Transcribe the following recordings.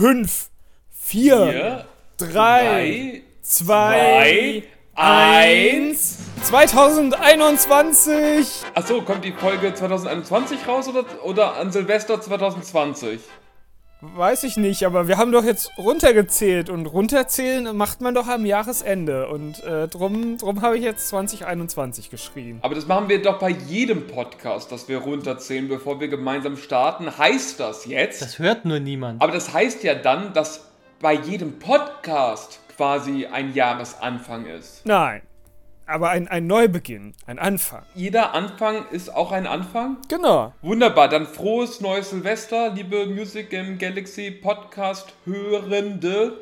5, 4, 3, 2, 1. 2021! Achso, kommt die Folge 2021 raus oder, oder an Silvester 2020? Weiß ich nicht, aber wir haben doch jetzt runtergezählt und runterzählen macht man doch am Jahresende und äh, drum, drum habe ich jetzt 2021 geschrieben. Aber das machen wir doch bei jedem Podcast, dass wir runterzählen, bevor wir gemeinsam starten. Heißt das jetzt? Das hört nur niemand. Aber das heißt ja dann, dass bei jedem Podcast quasi ein Jahresanfang ist. Nein. Aber ein, ein Neubeginn, ein Anfang. Jeder Anfang ist auch ein Anfang? Genau. Wunderbar, dann frohes neues Silvester, liebe Music im Galaxy Podcast Hörende.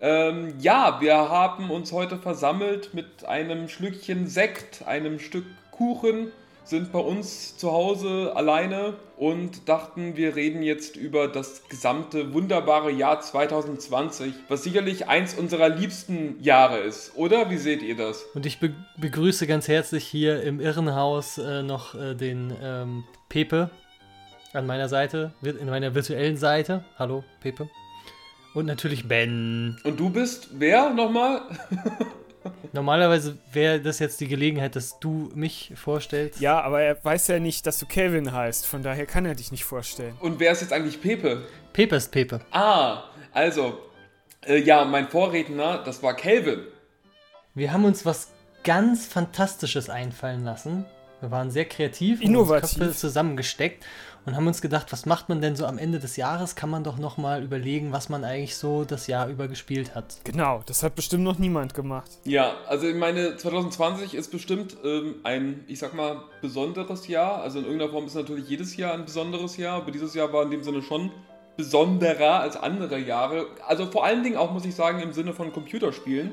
Ähm, ja, wir haben uns heute versammelt mit einem Schlückchen Sekt, einem Stück Kuchen sind bei uns zu Hause alleine und dachten, wir reden jetzt über das gesamte wunderbare Jahr 2020, was sicherlich eins unserer liebsten Jahre ist, oder? Wie seht ihr das? Und ich be begrüße ganz herzlich hier im Irrenhaus äh, noch äh, den ähm, Pepe an meiner Seite, in meiner virtuellen Seite. Hallo, Pepe. Und natürlich Ben. Und du bist wer nochmal? Normalerweise wäre das jetzt die Gelegenheit, dass du mich vorstellst. Ja, aber er weiß ja nicht, dass du Kevin heißt. Von daher kann er dich nicht vorstellen. Und wer ist jetzt eigentlich Pepe? Pepe ist Pepe. Ah, also, äh, ja, mein Vorredner, das war Kelvin. Wir haben uns was ganz Fantastisches einfallen lassen. Wir waren sehr kreativ, innovativ Köpfe zusammengesteckt und haben uns gedacht, was macht man denn so am Ende des Jahres? Kann man doch noch mal überlegen, was man eigentlich so das Jahr über gespielt hat. Genau, das hat bestimmt noch niemand gemacht. Ja, also ich meine, 2020 ist bestimmt ähm, ein, ich sag mal, besonderes Jahr. Also in irgendeiner Form ist natürlich jedes Jahr ein besonderes Jahr, aber dieses Jahr war in dem Sinne schon besonderer als andere Jahre. Also vor allen Dingen auch, muss ich sagen, im Sinne von Computerspielen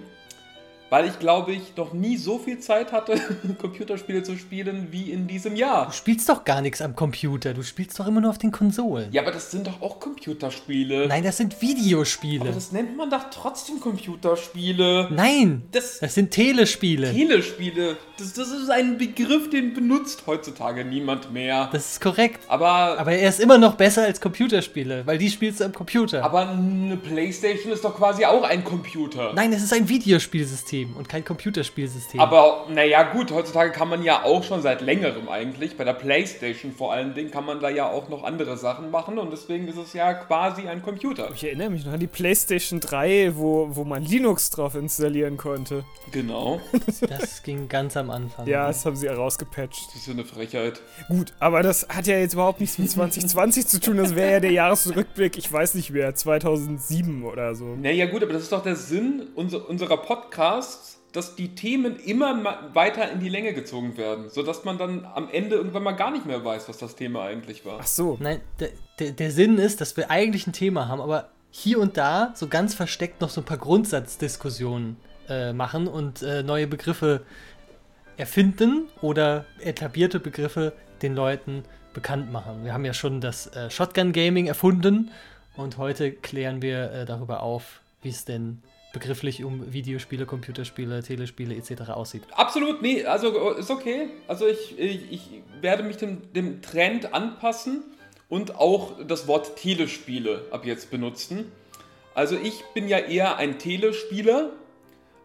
weil ich glaube ich noch nie so viel Zeit hatte, Computerspiele zu spielen wie in diesem Jahr. Du spielst doch gar nichts am Computer, du spielst doch immer nur auf den Konsolen. Ja, aber das sind doch auch Computerspiele. Nein, das sind Videospiele. Aber das nennt man doch trotzdem Computerspiele. Nein, das, das sind Telespiele. Telespiele. Das, das ist ein Begriff, den benutzt heutzutage niemand mehr. Das ist korrekt. Aber, aber er ist immer noch besser als Computerspiele, weil die spielst du am Computer. Aber eine Playstation ist doch quasi auch ein Computer. Nein, es ist ein Videospielsystem. Spielsystem und kein Computerspielsystem. Aber naja, gut, heutzutage kann man ja auch schon seit längerem eigentlich, bei der Playstation vor allen Dingen, kann man da ja auch noch andere Sachen machen und deswegen ist es ja quasi ein Computer. Ich erinnere mich noch an die Playstation 3, wo, wo man Linux drauf installieren konnte. Genau. Das ging ganz am Anfang. Ja, das haben sie herausgepatcht. Das ist ja eine Frechheit. Gut, aber das hat ja jetzt überhaupt nichts mit 2020 zu tun. Das wäre ja der Jahresrückblick, ich weiß nicht mehr, 2007 oder so. Naja, gut, aber das ist doch der Sinn unserer Podcasts, dass die Themen immer weiter in die Länge gezogen werden, sodass man dann am Ende irgendwann mal gar nicht mehr weiß, was das Thema eigentlich war. Ach so. Nein, der, der, der Sinn ist, dass wir eigentlich ein Thema haben, aber hier und da so ganz versteckt noch so ein paar Grundsatzdiskussionen äh, machen und äh, neue Begriffe erfinden oder etablierte Begriffe den Leuten bekannt machen. Wir haben ja schon das äh, Shotgun Gaming erfunden und heute klären wir äh, darüber auf, wie es denn begrifflich um Videospiele, Computerspiele, Telespiele etc. aussieht. Absolut, nee, also ist okay. Also ich, ich, ich werde mich dem, dem Trend anpassen und auch das Wort Telespiele ab jetzt benutzen. Also ich bin ja eher ein Telespieler.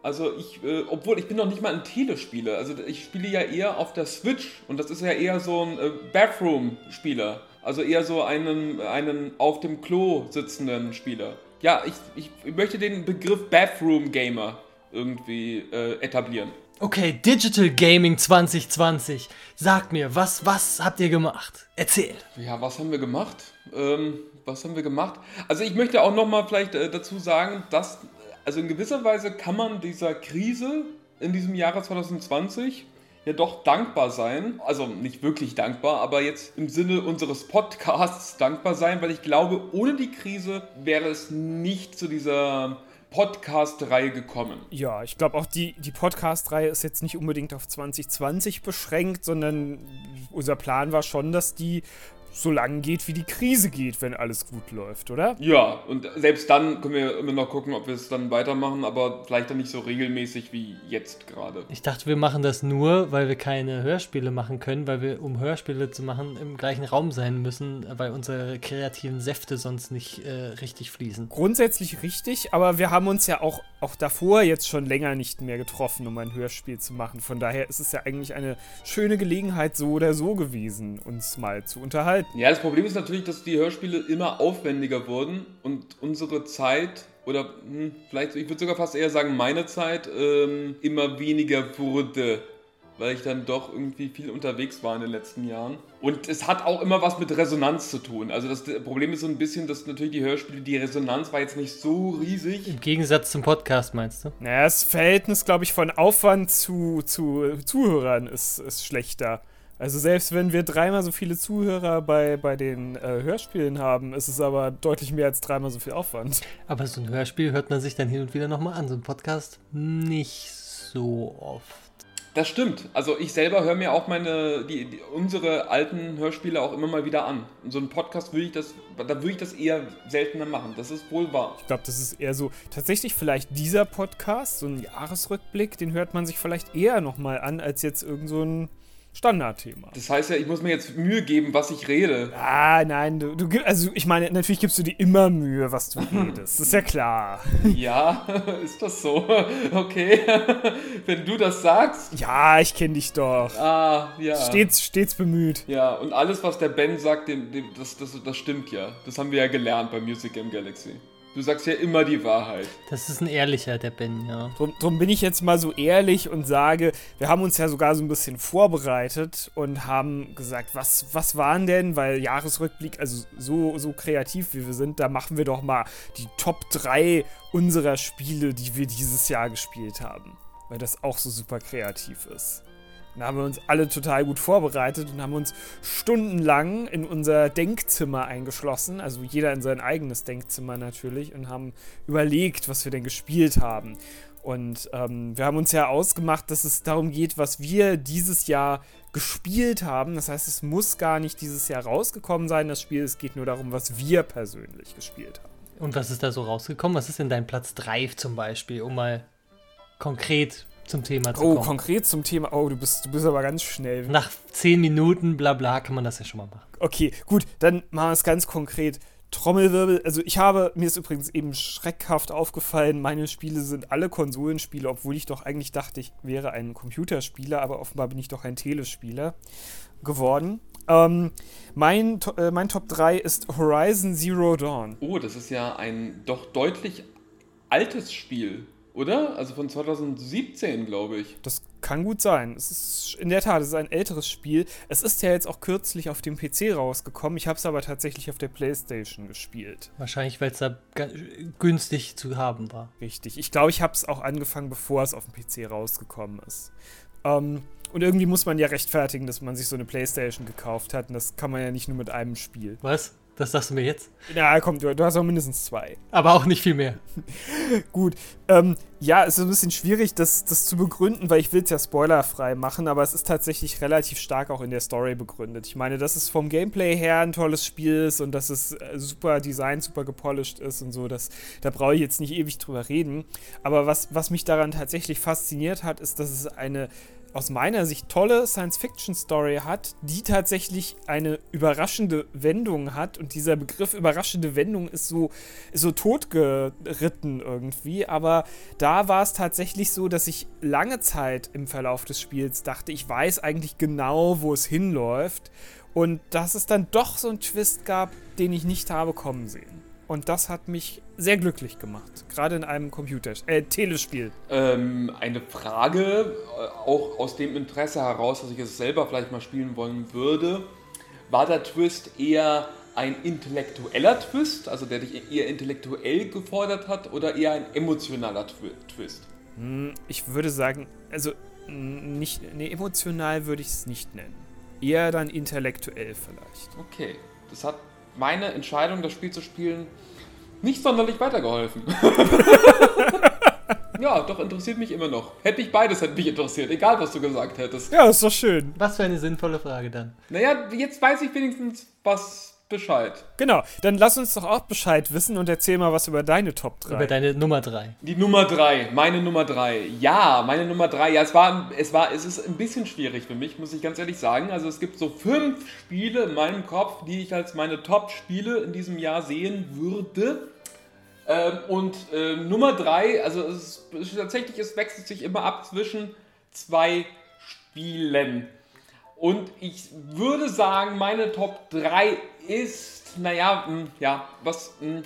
Also ich, äh, obwohl ich bin noch nicht mal ein Telespieler. Also ich spiele ja eher auf der Switch und das ist ja eher so ein äh, Bathroom-Spieler. Also eher so einen, einen auf dem Klo sitzenden Spieler ja, ich, ich möchte den Begriff Bathroom Gamer irgendwie äh, etablieren. Okay, Digital Gaming 2020. Sagt mir, was, was habt ihr gemacht? Erzähl. Ja, was haben wir gemacht? Ähm, was haben wir gemacht? Also ich möchte auch nochmal vielleicht äh, dazu sagen, dass, also in gewisser Weise kann man dieser Krise in diesem Jahre 2020 ja doch dankbar sein. Also nicht wirklich dankbar, aber jetzt im Sinne unseres Podcasts dankbar sein, weil ich glaube, ohne die Krise wäre es nicht zu dieser Podcast-Reihe gekommen. Ja, ich glaube auch die, die Podcast-Reihe ist jetzt nicht unbedingt auf 2020 beschränkt, sondern unser Plan war schon, dass die so lange geht, wie die Krise geht, wenn alles gut läuft, oder? Ja, und selbst dann können wir immer noch gucken, ob wir es dann weitermachen, aber vielleicht dann nicht so regelmäßig wie jetzt gerade. Ich dachte, wir machen das nur, weil wir keine Hörspiele machen können, weil wir, um Hörspiele zu machen, im gleichen Raum sein müssen, weil unsere kreativen Säfte sonst nicht äh, richtig fließen. Grundsätzlich richtig, aber wir haben uns ja auch, auch davor jetzt schon länger nicht mehr getroffen, um ein Hörspiel zu machen. Von daher ist es ja eigentlich eine schöne Gelegenheit, so oder so gewesen, uns mal zu unterhalten. Ja, das Problem ist natürlich, dass die Hörspiele immer aufwendiger wurden und unsere Zeit oder hm, vielleicht, ich würde sogar fast eher sagen, meine Zeit ähm, immer weniger wurde, weil ich dann doch irgendwie viel unterwegs war in den letzten Jahren. Und es hat auch immer was mit Resonanz zu tun. Also das Problem ist so ein bisschen, dass natürlich die Hörspiele, die Resonanz war jetzt nicht so riesig. Im Gegensatz zum Podcast, meinst du? Naja, das Verhältnis, glaube ich, von Aufwand zu, zu Zuhörern ist, ist schlechter. Also selbst wenn wir dreimal so viele Zuhörer bei, bei den äh, Hörspielen haben, ist es aber deutlich mehr als dreimal so viel Aufwand. Aber so ein Hörspiel hört man sich dann hin und wieder nochmal an, so ein Podcast nicht so oft. Das stimmt. Also ich selber höre mir auch meine, die, die, unsere alten Hörspiele auch immer mal wieder an. Und so ein Podcast würde ich das, da würde ich das eher seltener machen. Das ist wohl wahr. Ich glaube, das ist eher so, tatsächlich vielleicht dieser Podcast, so ein Jahresrückblick, den hört man sich vielleicht eher nochmal an, als jetzt irgend so ein Standardthema. Das heißt ja, ich muss mir jetzt Mühe geben, was ich rede. Ah, nein, du, du also ich meine, natürlich gibst du dir immer Mühe, was du redest. Das ist ja klar. Ja, ist das so? Okay. Wenn du das sagst. Ja, ich kenne dich doch. Ah, ja. Stets, stets bemüht. Ja, und alles, was der Ben sagt, dem, dem, das, das, das stimmt ja. Das haben wir ja gelernt bei Music Game Galaxy. Du sagst ja immer die Wahrheit. Das ist ein ehrlicher, der Ben, ja. Drum, drum, bin ich jetzt mal so ehrlich und sage, wir haben uns ja sogar so ein bisschen vorbereitet und haben gesagt, was, was waren denn, weil Jahresrückblick, also so, so kreativ wie wir sind, da machen wir doch mal die Top 3 unserer Spiele, die wir dieses Jahr gespielt haben. Weil das auch so super kreativ ist. Dann haben wir uns alle total gut vorbereitet und haben uns stundenlang in unser Denkzimmer eingeschlossen, also jeder in sein eigenes Denkzimmer natürlich, und haben überlegt, was wir denn gespielt haben. Und ähm, wir haben uns ja ausgemacht, dass es darum geht, was wir dieses Jahr gespielt haben. Das heißt, es muss gar nicht dieses Jahr rausgekommen sein, das Spiel. Es geht nur darum, was wir persönlich gespielt haben. Und was ist da so rausgekommen? Was ist denn dein Platz 3 zum Beispiel, um mal konkret zum Thema zu oh, kommen. Oh, konkret zum Thema. Oh, du bist, du bist aber ganz schnell. Nach zehn Minuten, bla bla, kann man das ja schon mal machen. Okay, gut, dann machen wir es ganz konkret. Trommelwirbel, also ich habe, mir ist übrigens eben schreckhaft aufgefallen, meine Spiele sind alle Konsolenspiele, obwohl ich doch eigentlich dachte, ich wäre ein Computerspieler, aber offenbar bin ich doch ein Telespieler geworden. Ähm, mein, äh, mein Top 3 ist Horizon Zero Dawn. Oh, das ist ja ein doch deutlich altes Spiel. Oder? Also von 2017, glaube ich. Das kann gut sein. Es ist in der Tat, es ist ein älteres Spiel. Es ist ja jetzt auch kürzlich auf dem PC rausgekommen. Ich habe es aber tatsächlich auf der PlayStation gespielt. Wahrscheinlich, weil es da günstig zu haben war. Richtig. Ich glaube, ich habe es auch angefangen, bevor es auf dem PC rausgekommen ist. Ähm, und irgendwie muss man ja rechtfertigen, dass man sich so eine PlayStation gekauft hat. Und das kann man ja nicht nur mit einem Spiel. Was? Das sagst du mir jetzt? Ja, komm, du, du hast auch mindestens zwei. Aber auch nicht viel mehr. Gut. Ähm, ja, es ist ein bisschen schwierig, das, das zu begründen, weil ich will es ja spoilerfrei machen, aber es ist tatsächlich relativ stark auch in der Story begründet. Ich meine, dass es vom Gameplay her ein tolles Spiel ist und dass es äh, super designt, super gepolished ist und so, das, da brauche ich jetzt nicht ewig drüber reden. Aber was, was mich daran tatsächlich fasziniert hat, ist, dass es eine aus meiner Sicht tolle Science-Fiction-Story hat, die tatsächlich eine überraschende Wendung hat. Und dieser Begriff überraschende Wendung ist so, ist so totgeritten irgendwie. Aber da war es tatsächlich so, dass ich lange Zeit im Verlauf des Spiels dachte, ich weiß eigentlich genau, wo es hinläuft. Und dass es dann doch so einen Twist gab, den ich nicht habe kommen sehen. Und das hat mich sehr glücklich gemacht. Gerade in einem Computer, äh, Telespiel. Ähm, eine Frage, äh, auch aus dem Interesse heraus, dass ich es selber vielleicht mal spielen wollen würde. War der Twist eher ein intellektueller Twist, also der dich eher intellektuell gefordert hat, oder eher ein emotionaler Twist? Hm, ich würde sagen, also nicht, nee, emotional würde ich es nicht nennen. Eher dann intellektuell vielleicht. Okay, das hat meine Entscheidung, das Spiel zu spielen, nicht sonderlich weitergeholfen. ja, doch interessiert mich immer noch. Hätte ich beides, hätte mich interessiert, egal was du gesagt hättest. Ja, ist doch schön. Was für eine sinnvolle Frage dann. Naja, jetzt weiß ich wenigstens was Bescheid. Genau, dann lass uns doch auch Bescheid wissen und erzähl mal was über deine Top 3. Über deine Nummer 3. Die Nummer 3, meine Nummer 3. Ja, meine Nummer 3. Ja, es war, es war, es ist ein bisschen schwierig für mich, muss ich ganz ehrlich sagen. Also es gibt so fünf Spiele in meinem Kopf, die ich als meine Top-Spiele in diesem Jahr sehen würde. Ähm, und äh, Nummer 3, also es ist tatsächlich, es wechselt sich immer ab zwischen zwei Spielen. Und ich würde sagen, meine Top 3 ist, naja, mh, ja, was, mh,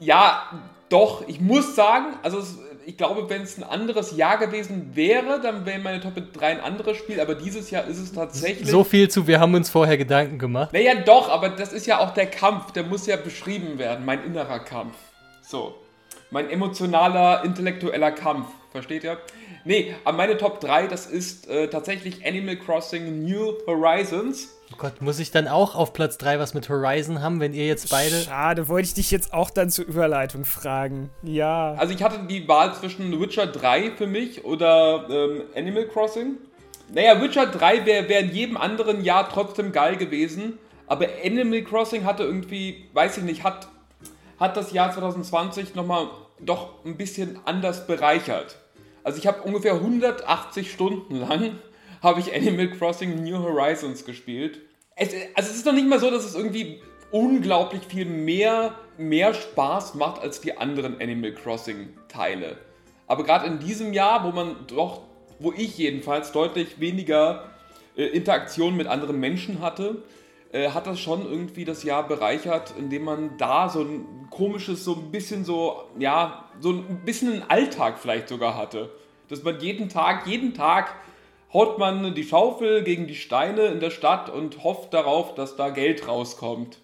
ja, doch, ich muss sagen, also es, ich glaube, wenn es ein anderes Jahr gewesen wäre, dann wäre meine Top 3 ein anderes Spiel, aber dieses Jahr ist es tatsächlich. So viel zu, wir haben uns vorher Gedanken gemacht. Naja, doch, aber das ist ja auch der Kampf, der muss ja beschrieben werden, mein innerer Kampf. So. Mein emotionaler, intellektueller Kampf, versteht ihr? Nee, aber meine Top 3, das ist äh, tatsächlich Animal Crossing New Horizons. Oh Gott, muss ich dann auch auf Platz 3 was mit Horizon haben, wenn ihr jetzt beide. Schade, wollte ich dich jetzt auch dann zur Überleitung fragen. Ja. Also ich hatte die Wahl zwischen Witcher 3 für mich oder ähm, Animal Crossing. Naja, Witcher 3 wäre wär in jedem anderen Jahr trotzdem geil gewesen, aber Animal Crossing hatte irgendwie, weiß ich nicht, hat, hat das Jahr 2020 nochmal doch ein bisschen anders bereichert. Also ich habe ungefähr 180 Stunden lang habe ich Animal Crossing New Horizons gespielt. Es, also es ist noch nicht mal so, dass es irgendwie unglaublich viel mehr, mehr Spaß macht als die anderen Animal Crossing Teile. Aber gerade in diesem Jahr, wo man doch, wo ich jedenfalls deutlich weniger äh, Interaktion mit anderen Menschen hatte, äh, hat das schon irgendwie das Jahr bereichert, indem man da so ein komisches, so ein bisschen so, ja, so ein bisschen einen Alltag vielleicht sogar hatte. Dass man jeden Tag, jeden Tag haut man die Schaufel gegen die Steine in der Stadt und hofft darauf, dass da Geld rauskommt.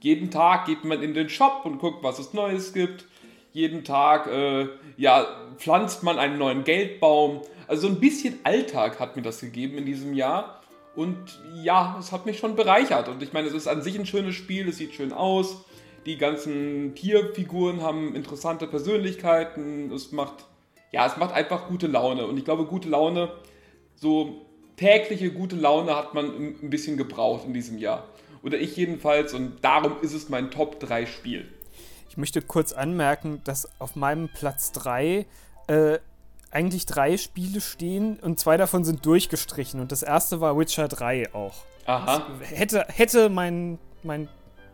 Jeden Tag geht man in den Shop und guckt, was es Neues gibt. Jeden Tag äh, ja, pflanzt man einen neuen Geldbaum. Also so ein bisschen Alltag hat mir das gegeben in diesem Jahr. Und ja, es hat mich schon bereichert. Und ich meine, es ist an sich ein schönes Spiel, es sieht schön aus. Die ganzen Tierfiguren haben interessante Persönlichkeiten. Es macht, ja, es macht einfach gute Laune. Und ich glaube, gute Laune, so tägliche gute Laune hat man ein bisschen gebraucht in diesem Jahr. Oder ich jedenfalls. Und darum ist es mein Top 3 Spiel. Ich möchte kurz anmerken, dass auf meinem Platz 3 äh, eigentlich drei Spiele stehen und zwei davon sind durchgestrichen. Und das erste war Witcher 3 auch. Aha. Das hätte, hätte mein, mein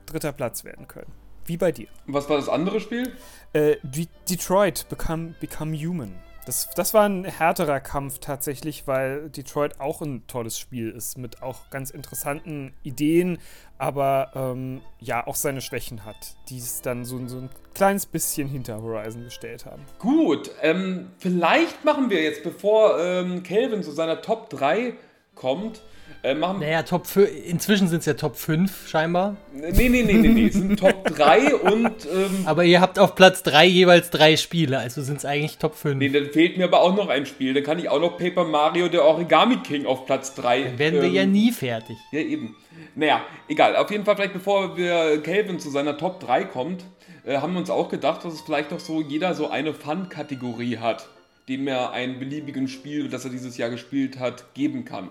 dritter Platz werden können. Wie bei dir. Was war das andere Spiel? Äh, De Detroit Become, Become Human. Das, das war ein härterer Kampf tatsächlich, weil Detroit auch ein tolles Spiel ist, mit auch ganz interessanten Ideen, aber ähm, ja, auch seine Schwächen hat, die es dann so, so ein kleines bisschen hinter Horizon gestellt haben. Gut, ähm, vielleicht machen wir jetzt, bevor ähm, Kelvin zu seiner Top 3 kommt, äh, machen Naja, Top 5, inzwischen sind es ja Top 5 scheinbar. Nee, nee, nee, nee, nee, es sind Top 3 und. Ähm, Aber ihr habt auf Platz 3 jeweils drei Spiele, also sind es eigentlich Top 5. nee, dann fehlt mir aber auch noch ein Spiel. Dann kann ich auch noch Paper Mario, der Origami King, auf Platz 3. Dann werden wir ja nie fertig. Ja, eben. Naja, egal. Auf jeden Fall, vielleicht bevor wir Kelvin zu seiner Top 3 kommt, äh, haben wir uns auch gedacht, dass es vielleicht doch so jeder so eine Fun-Kategorie hat, dem er ein beliebigen Spiel, das er dieses Jahr gespielt hat, geben kann.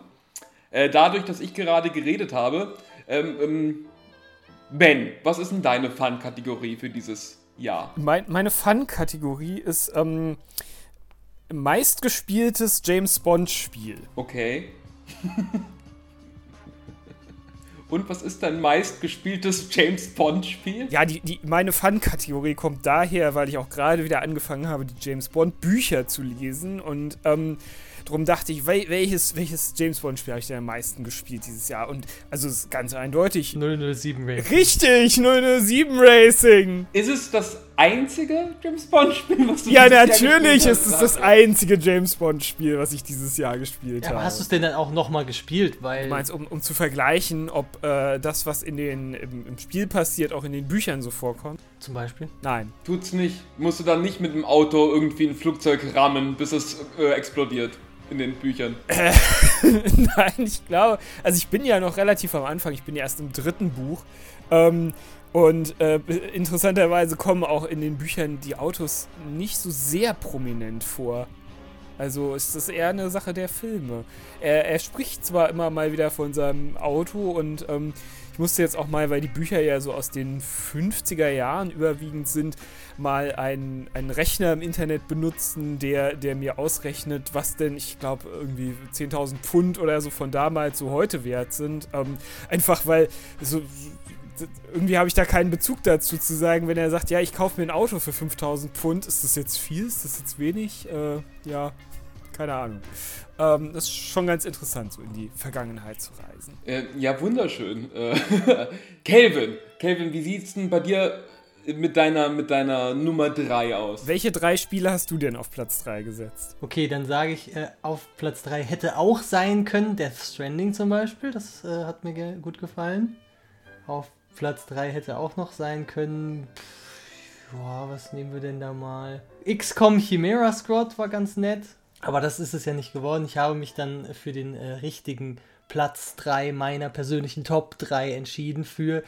Äh, dadurch, dass ich gerade geredet habe, ähm, ähm, Ben, was ist denn deine Fun-Kategorie für dieses Jahr? Mein, meine Fun-Kategorie ist ähm, meistgespieltes James Bond-Spiel. Okay. Und was ist dein meistgespieltes James Bond-Spiel? Ja, die, die, meine Fun-Kategorie kommt daher, weil ich auch gerade wieder angefangen habe, die James Bond-Bücher zu lesen. Und ähm, darum dachte ich, wel, welches, welches James Bond-Spiel habe ich denn am meisten gespielt dieses Jahr? Und also es ist ganz eindeutig. 007 Race. Richtig, 007 Racing. Ist es das einzige James Bond-Spiel, was du Ja, dieses Jahr natürlich gespielt ist es das einzige James Bond-Spiel, was ich dieses Jahr gespielt Ja, habe. aber hast du es denn dann auch nochmal gespielt? Weil Du meinst, um, um zu vergleichen, ob äh, das, was in den, im, im Spiel passiert, auch in den Büchern so vorkommt? zum Beispiel? Nein. Tut's nicht. Musst du dann nicht mit dem Auto irgendwie ein Flugzeug rammen, bis es äh, explodiert in den Büchern. Nein, ich glaube, also ich bin ja noch relativ am Anfang, ich bin ja erst im dritten Buch. Ähm, Und äh, interessanterweise kommen auch in den Büchern die Autos nicht so sehr prominent vor. Also ist das eher eine Sache der Filme. Er, er spricht zwar immer mal wieder von seinem Auto und ähm, ich musste jetzt auch mal, weil die Bücher ja so aus den 50er Jahren überwiegend sind, mal einen, einen Rechner im Internet benutzen, der, der mir ausrechnet, was denn, ich glaube, irgendwie 10.000 Pfund oder so von damals so heute wert sind. Ähm, einfach weil so irgendwie habe ich da keinen Bezug dazu zu sagen, wenn er sagt, ja, ich kaufe mir ein Auto für 5000 Pfund, ist das jetzt viel, ist das jetzt wenig? Äh, ja, keine Ahnung. Ähm, das ist schon ganz interessant, so in die Vergangenheit zu reisen. Äh, ja, wunderschön. Äh, Kelvin, Kelvin, wie sieht es denn bei dir mit deiner, mit deiner Nummer 3 aus? Welche drei Spiele hast du denn auf Platz 3 gesetzt? Okay, dann sage ich, äh, auf Platz 3 hätte auch sein können Death Stranding zum Beispiel. Das äh, hat mir ge gut gefallen. Auf Platz 3 hätte auch noch sein können. Pff, boah, was nehmen wir denn da mal? XCOM Chimera Squad war ganz nett. Aber das ist es ja nicht geworden. Ich habe mich dann für den äh, richtigen Platz 3 meiner persönlichen Top 3 entschieden für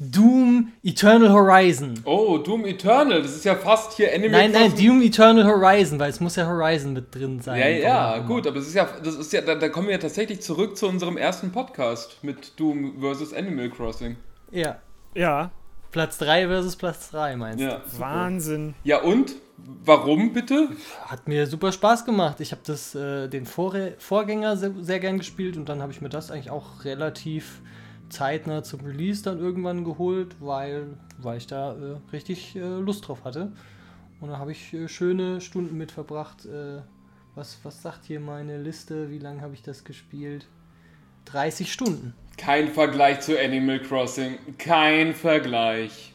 Doom Eternal Horizon. Oh, Doom Eternal, das ist ja fast hier Animal Nein, nein, Doom Eternal Horizon, weil es muss ja Horizon mit drin sein. Ja, ja, gut, aber es ist ja, das ist ja, da, da, kommen wir ja tatsächlich zurück zu unserem ersten Podcast mit Doom vs. Animal Crossing. Ja. Ja. Platz 3 versus Platz 3, meinst du? Ja, Wahnsinn. Ja, und? Warum bitte? Hat mir super Spaß gemacht. Ich habe das äh, den Vor Vorgänger sehr, sehr gern gespielt und dann habe ich mir das eigentlich auch relativ zeitnah zum Release dann irgendwann geholt, weil, weil ich da äh, richtig äh, Lust drauf hatte. Und da habe ich äh, schöne Stunden mit verbracht. Äh, was, was sagt hier meine Liste? Wie lange habe ich das gespielt? 30 Stunden. Kein Vergleich zu Animal Crossing. Kein Vergleich.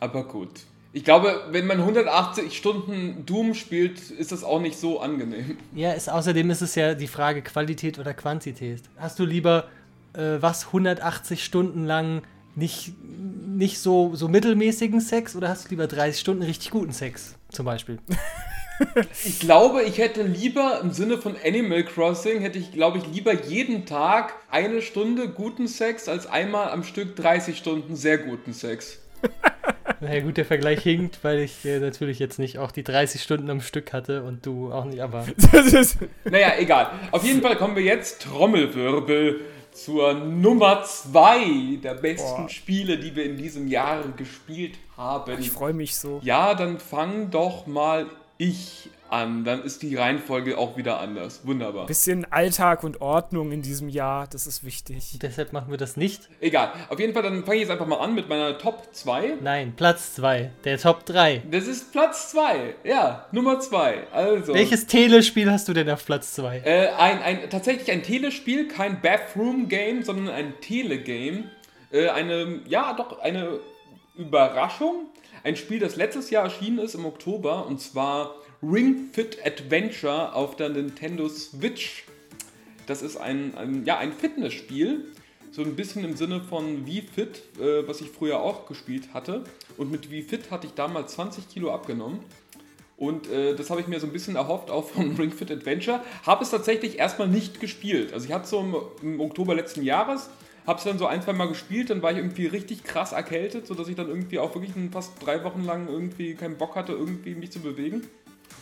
Aber gut. Ich glaube, wenn man 180 Stunden Doom spielt, ist das auch nicht so angenehm. Ja, ist, außerdem ist es ja die Frage Qualität oder Quantität. Hast du lieber äh, was 180 Stunden lang nicht, nicht so, so mittelmäßigen Sex oder hast du lieber 30 Stunden richtig guten Sex zum Beispiel? ich glaube, ich hätte lieber im Sinne von Animal Crossing, hätte ich, glaube ich, lieber jeden Tag eine Stunde guten Sex als einmal am Stück 30 Stunden sehr guten Sex. Naja gut, der Vergleich hinkt, weil ich äh, natürlich jetzt nicht auch die 30 Stunden am Stück hatte und du auch nicht, aber... naja, egal. Auf jeden Fall kommen wir jetzt, Trommelwirbel, zur Nummer 2 der besten Boah. Spiele, die wir in diesem Jahr gespielt haben. Ich freue mich so. Ja, dann fang doch mal ich an, dann ist die Reihenfolge auch wieder anders. Wunderbar. Bisschen Alltag und Ordnung in diesem Jahr, das ist wichtig. Deshalb machen wir das nicht. Egal. Auf jeden Fall, dann fange ich jetzt einfach mal an mit meiner Top 2. Nein, Platz 2. Der Top 3. Das ist Platz 2. Ja, Nummer 2. Also. Welches Telespiel hast du denn auf Platz 2? Äh, ein, ein, tatsächlich ein Telespiel, kein Bathroom-Game, sondern ein Telegame. Äh, eine, ja, doch, eine Überraschung. Ein Spiel, das letztes Jahr erschienen ist im Oktober und zwar Ring Fit Adventure auf der Nintendo Switch. Das ist ein, ein ja, ein Fitnessspiel, so ein bisschen im Sinne von Wii Fit, äh, was ich früher auch gespielt hatte. Und mit Wii Fit hatte ich damals 20 Kilo abgenommen. Und äh, das habe ich mir so ein bisschen erhofft auch von Ring Fit Adventure. Habe es tatsächlich erstmal nicht gespielt. Also ich hatte so im, im Oktober letzten Jahres habe es dann so ein, zwei Mal gespielt, dann war ich irgendwie richtig krass erkältet, sodass ich dann irgendwie auch wirklich fast drei Wochen lang irgendwie keinen Bock hatte, irgendwie mich zu bewegen.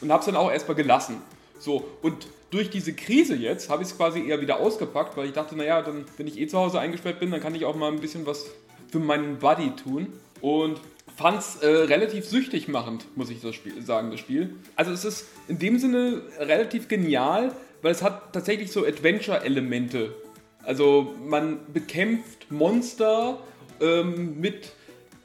Und habe es dann auch erstmal gelassen. So, und durch diese Krise jetzt habe ich es quasi eher wieder ausgepackt, weil ich dachte, naja, dann, wenn ich eh zu Hause eingesperrt bin, dann kann ich auch mal ein bisschen was für meinen Buddy tun. Und fand es äh, relativ süchtig machend, muss ich das Spiel, sagen, das Spiel. Also es ist in dem Sinne relativ genial, weil es hat tatsächlich so Adventure-Elemente also man bekämpft Monster ähm, mit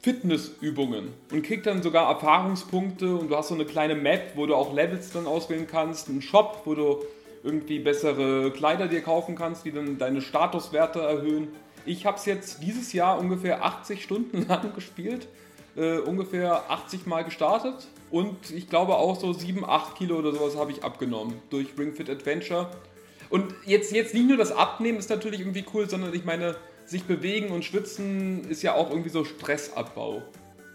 Fitnessübungen und kriegt dann sogar Erfahrungspunkte und du hast so eine kleine Map, wo du auch Levels dann auswählen kannst, einen Shop, wo du irgendwie bessere Kleider dir kaufen kannst, die dann deine Statuswerte erhöhen. Ich habe es jetzt dieses Jahr ungefähr 80 Stunden lang gespielt, äh, ungefähr 80 Mal gestartet und ich glaube auch so 7, 8 Kilo oder sowas habe ich abgenommen durch Ring Fit Adventure. Und jetzt, jetzt nicht nur das Abnehmen ist natürlich irgendwie cool, sondern ich meine, sich bewegen und schwitzen ist ja auch irgendwie so Stressabbau.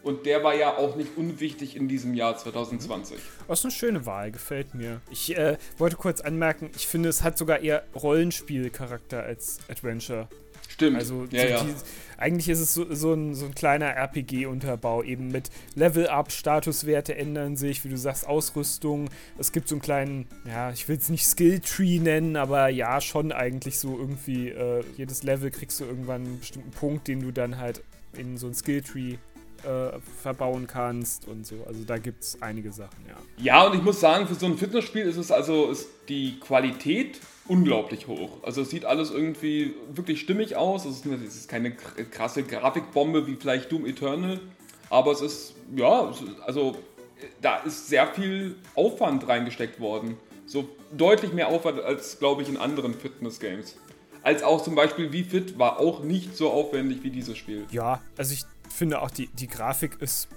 Und der war ja auch nicht unwichtig in diesem Jahr 2020. Das ist eine schöne Wahl, gefällt mir. Ich äh, wollte kurz anmerken, ich finde, es hat sogar eher Rollenspielcharakter als Adventure. Stimmt. Also ja, so ja. Die, eigentlich ist es so, so, ein, so ein kleiner RPG-Unterbau, eben mit Level-Up, Statuswerte ändern sich, wie du sagst, Ausrüstung. Es gibt so einen kleinen, ja, ich will es nicht Skill-Tree nennen, aber ja, schon eigentlich so irgendwie, äh, jedes Level kriegst du irgendwann einen bestimmten Punkt, den du dann halt in so ein Skill-Tree äh, verbauen kannst und so. Also da gibt es einige Sachen, ja. Ja, und ich muss sagen, für so ein Fitnessspiel ist es also ist die Qualität unglaublich hoch. Also es sieht alles irgendwie wirklich stimmig aus. Es ist, keine krasse Grafikbombe wie vielleicht Doom Eternal, aber es ist, ja, also da ist sehr viel Aufwand reingesteckt worden. So deutlich mehr Aufwand als, glaube ich, in anderen Fitness-Games. Als auch zum Beispiel Wie Fit war auch nicht so aufwendig wie dieses Spiel. Ja, also ich finde auch die, die Grafik ist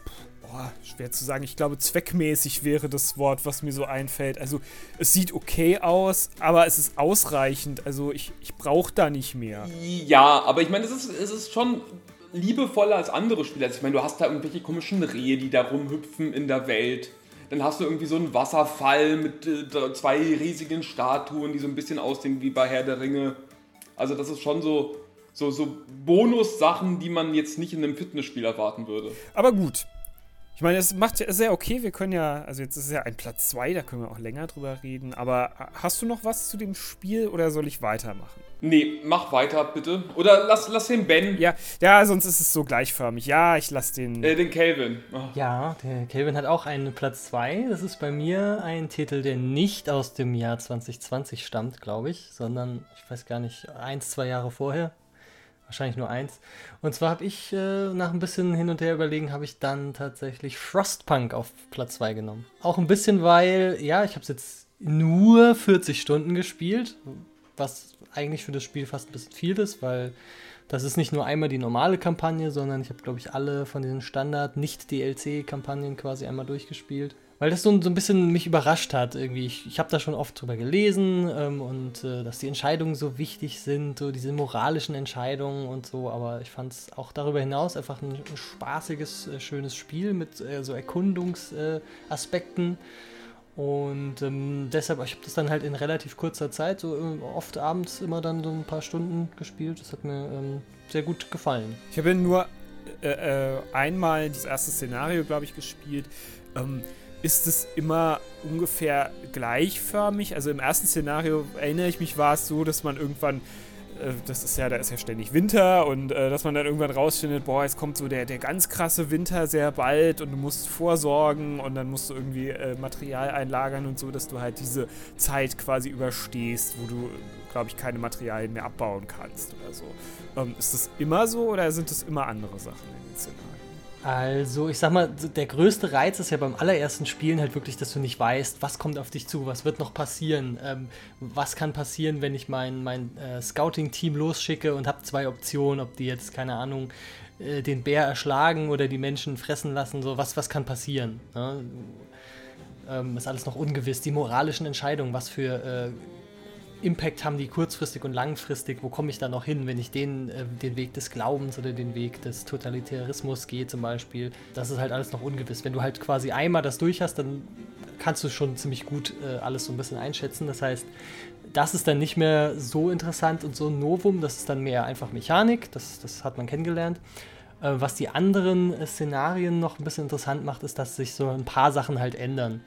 boah, schwer zu sagen. Ich glaube, zweckmäßig wäre das Wort, was mir so einfällt. Also, es sieht okay aus, aber es ist ausreichend. Also, ich, ich brauche da nicht mehr. Ja, aber ich meine, es ist, es ist schon liebevoller als andere Spiele. Also, ich meine, du hast da irgendwelche komischen Rehe, die da rumhüpfen in der Welt. Dann hast du irgendwie so einen Wasserfall mit äh, zwei riesigen Statuen, die so ein bisschen aussehen wie bei Herr der Ringe. Also, das ist schon so, so, so Bonus-Sachen, die man jetzt nicht in einem Fitnessspiel erwarten würde. Aber gut, ich meine, es macht ja sehr okay. Wir können ja, also jetzt ist es ja ein Platz 2, da können wir auch länger drüber reden. Aber hast du noch was zu dem Spiel oder soll ich weitermachen? Nee, mach weiter bitte. Oder lass, lass den Ben. Ja, ja, sonst ist es so gleichförmig. Ja, ich lass den. Äh, den Calvin. Oh. Ja, der Calvin hat auch einen Platz 2. Das ist bei mir ein Titel, der nicht aus dem Jahr 2020 stammt, glaube ich, sondern ich weiß gar nicht, eins, zwei Jahre vorher. Wahrscheinlich nur eins. Und zwar habe ich äh, nach ein bisschen hin und her überlegen, habe ich dann tatsächlich Frostpunk auf Platz 2 genommen. Auch ein bisschen, weil, ja, ich habe es jetzt nur 40 Stunden gespielt, was eigentlich für das Spiel fast ein bisschen viel ist, weil das ist nicht nur einmal die normale Kampagne, sondern ich habe, glaube ich, alle von diesen Standard-Nicht-DLC-Kampagnen quasi einmal durchgespielt weil das so, so ein bisschen mich überrascht hat. Irgendwie. Ich, ich habe da schon oft drüber gelesen ähm, und äh, dass die Entscheidungen so wichtig sind, so diese moralischen Entscheidungen und so, aber ich fand es auch darüber hinaus einfach ein, spaßiges, äh, schönes Spiel mit äh, so Erkundungsaspekten. Äh, und ähm, deshalb, ich habe das dann halt in relativ kurzer Zeit, so äh, oft abends immer dann so ein paar Stunden gespielt. Das hat mir ähm, sehr gut gefallen. Ich habe nur äh, einmal das erste Szenario, glaube ich, gespielt. Ist es immer ungefähr gleichförmig. Also im ersten Szenario erinnere ich mich, war es so, dass man irgendwann, äh, das ist ja, da ist ja ständig Winter und äh, dass man dann irgendwann rausfindet, boah, jetzt kommt so der, der ganz krasse Winter sehr bald und du musst vorsorgen und dann musst du irgendwie äh, Material einlagern und so, dass du halt diese Zeit quasi überstehst, wo du, glaube ich, keine Materialien mehr abbauen kannst oder so. Ähm, ist das immer so oder sind das immer andere Sachen in den Szenarien? Also, ich sag mal, der größte Reiz ist ja beim allerersten Spielen halt wirklich, dass du nicht weißt, was kommt auf dich zu, was wird noch passieren, ähm, was kann passieren, wenn ich mein, mein äh, Scouting-Team losschicke und habe zwei Optionen, ob die jetzt, keine Ahnung, äh, den Bär erschlagen oder die Menschen fressen lassen, so, was, was kann passieren? Ne? Ähm, ist alles noch ungewiss. Die moralischen Entscheidungen, was für äh, Impact haben die kurzfristig und langfristig? Wo komme ich da noch hin, wenn ich den, äh, den Weg des Glaubens oder den Weg des Totalitarismus gehe zum Beispiel? Das ist halt alles noch ungewiss. Wenn du halt quasi einmal das durch hast, dann kannst du schon ziemlich gut äh, alles so ein bisschen einschätzen. Das heißt, das ist dann nicht mehr so interessant und so ein Novum, das ist dann mehr einfach Mechanik, das, das hat man kennengelernt. Äh, was die anderen äh, Szenarien noch ein bisschen interessant macht, ist, dass sich so ein paar Sachen halt ändern.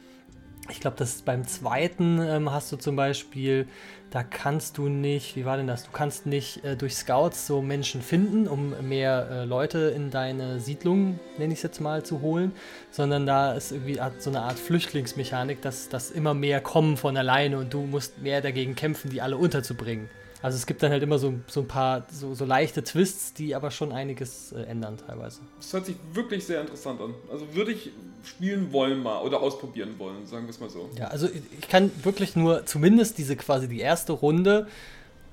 Ich glaube, dass beim zweiten ähm, hast du zum Beispiel da kannst du nicht, wie war denn das? Du kannst nicht äh, durch Scouts so Menschen finden, um mehr äh, Leute in deine Siedlung, nenne ich es jetzt mal, zu holen, sondern da ist irgendwie so eine Art Flüchtlingsmechanik, dass, dass immer mehr kommen von alleine und du musst mehr dagegen kämpfen, die alle unterzubringen. Also es gibt dann halt immer so, so ein paar so, so leichte Twists, die aber schon einiges äh, ändern teilweise. Das hört sich wirklich sehr interessant an. Also würde ich spielen wollen mal oder ausprobieren wollen, sagen wir es mal so. Ja, also ich kann wirklich nur zumindest diese quasi die erste Runde,